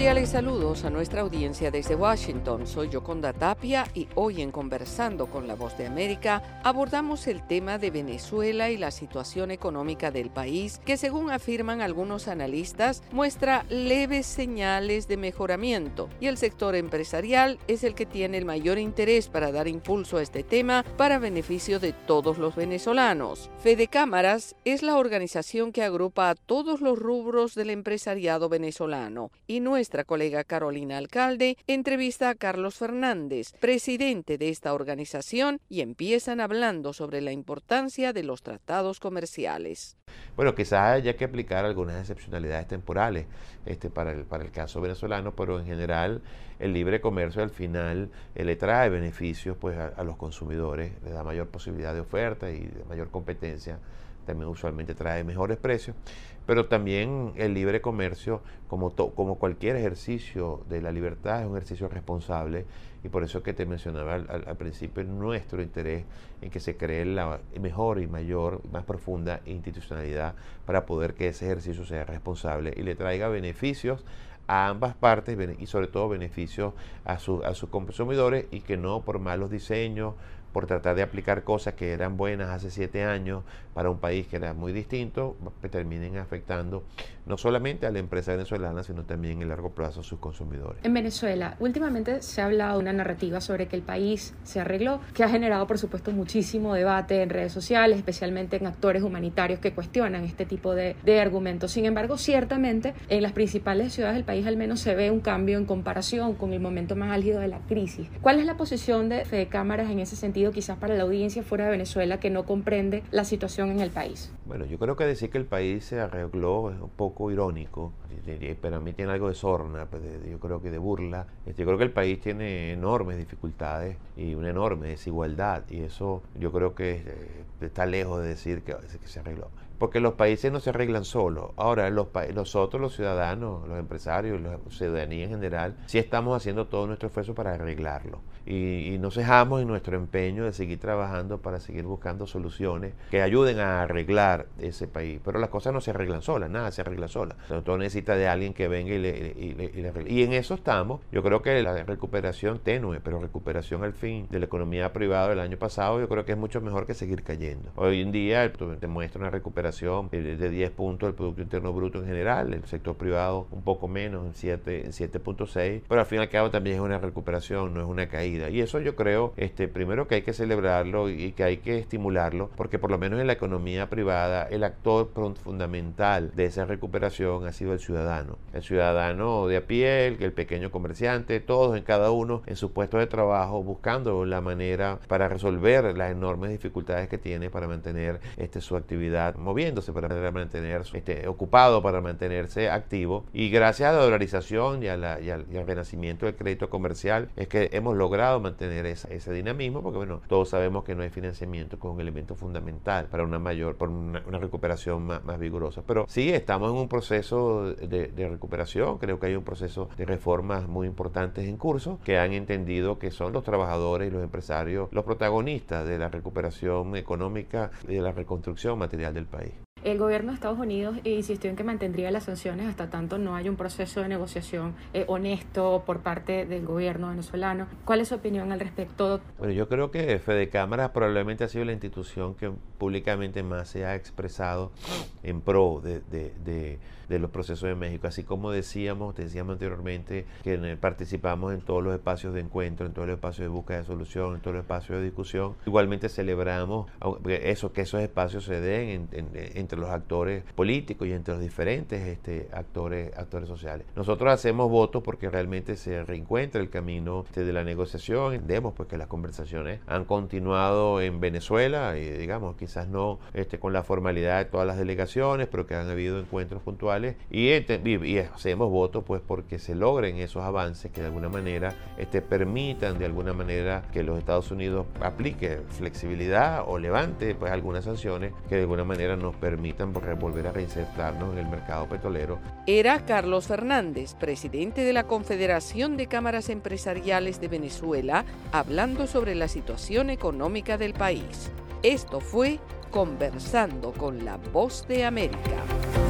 Cordiales saludos a nuestra audiencia desde Washington. Soy Yoconda Tapia y hoy en Conversando con la Voz de América abordamos el tema de Venezuela y la situación económica del país que según afirman algunos analistas muestra leves señales de mejoramiento y el sector empresarial es el que tiene el mayor interés para dar impulso a este tema para beneficio de todos los venezolanos. Fede Cámaras es la organización que agrupa a todos los rubros del empresariado venezolano y nuestra colega Carolina Alcalde entrevista a Carlos Fernández, presidente de esta organización, y empiezan hablando sobre la importancia de los tratados comerciales. Bueno, quizás haya que aplicar algunas excepcionalidades temporales este, para, el, para el caso venezolano, pero en general el libre comercio al final eh, le trae beneficios pues, a, a los consumidores, le da mayor posibilidad de oferta y de mayor competencia también usualmente trae mejores precios, pero también el libre comercio, como, como cualquier ejercicio de la libertad, es un ejercicio responsable y por eso que te mencionaba al, principio nuestro interés en que se cree la mejor y mayor, más profunda institucionalidad para poder que ese ejercicio sea responsable y le traiga beneficios a ambas partes y sobre todo beneficios a, a sus consumidores y que no por malos diseños, por tratar de aplicar cosas que eran buenas hace siete años para un país que era muy distinto, terminen afectando no solamente a la empresa venezolana, sino también en largo plazo a sus consumidores. En Venezuela, últimamente se ha hablado de una narrativa sobre que el país se arregló, que ha generado, por supuesto, muchísimo debate en redes sociales, especialmente en actores humanitarios que cuestionan este tipo de, de argumentos. Sin embargo, ciertamente, en las principales ciudades del país al menos se ve un cambio en comparación con el momento más álgido de la crisis. ¿Cuál es la posición de Fede Cámaras en ese sentido? Quizás para la audiencia fuera de Venezuela que no comprende la situación en el país? Bueno, yo creo que decir que el país se arregló es un poco irónico, pero a mí tiene algo de sorna, pues, yo creo que de burla. Este, yo creo que el país tiene enormes dificultades y una enorme desigualdad y eso yo creo que eh, está lejos de decir que se arregló porque los países no se arreglan solos. Ahora, los nosotros, los ciudadanos, los empresarios, la ciudadanía en general, sí estamos haciendo todo nuestro esfuerzo para arreglarlo. Y, y no cejamos en nuestro empeño de seguir trabajando para seguir buscando soluciones que ayuden a arreglar ese país. Pero las cosas no se arreglan solas, nada se arregla sola. Todo necesita de alguien que venga y le, y, le, arregle. Y en eso estamos. Yo creo que la recuperación tenue, pero recuperación al fin de la economía privada del año pasado, yo creo que es mucho mejor que seguir cayendo. Hoy en día te muestra una recuperación de 10 puntos del Producto Interno Bruto en general, el sector privado un poco menos, en 7.6, pero al fin y al cabo también es una recuperación, no es una caída. Y eso yo creo, este, primero que hay que celebrarlo y que hay que estimularlo, porque por lo menos en la economía privada el actor fundamental de esa recuperación ha sido el ciudadano. El ciudadano de a pie, el pequeño comerciante, todos en cada uno en su puesto de trabajo buscando la manera para resolver las enormes dificultades que tiene para mantener este, su actividad movida para mantenerse este, ocupado, para mantenerse activo. Y gracias a la dolarización y, al, renacimiento del crédito comercial es que hemos logrado mantener ese dinamismo, porque bueno, todos sabemos que no hay financiamiento con un elemento fundamental para una mayor, una, recuperación más, vigorosa. Pero sí, estamos en un proceso de, de recuperación, creo que hay un proceso de reformas muy importantes en curso que han entendido que son los trabajadores y los empresarios los protagonistas de la recuperación económica y de la reconstrucción material del país. El gobierno de Estados Unidos insistió en que mantendría las sanciones hasta tanto no haya un proceso de negociación eh, honesto por parte del gobierno venezolano. ¿Cuál es su opinión al respecto? Bueno, yo creo que Fede Cámara probablemente ha sido la institución que públicamente más se ha expresado en pro de, de, de, de los procesos de México. Así como decíamos, decíamos anteriormente, que participamos en todos los espacios de encuentro, en todos los espacios de búsqueda de solución, en todos los espacios de discusión. Igualmente celebramos eso, que esos espacios se den en, en entre los actores políticos y entre los diferentes este, actores, actores sociales. Nosotros hacemos votos porque realmente se reencuentra el camino este, de la negociación. Entendemos pues que las conversaciones han continuado en Venezuela y digamos quizás no este, con la formalidad de todas las delegaciones, pero que han habido encuentros puntuales y, y, hacemos votos pues porque se logren esos avances que de alguna manera este, permitan de alguna manera que los Estados Unidos aplique flexibilidad o levante pues algunas sanciones que de alguna manera nos permitan permitan volver a en el mercado petrolero. Era Carlos Fernández, presidente de la Confederación de Cámaras Empresariales de Venezuela, hablando sobre la situación económica del país. Esto fue Conversando con la Voz de América.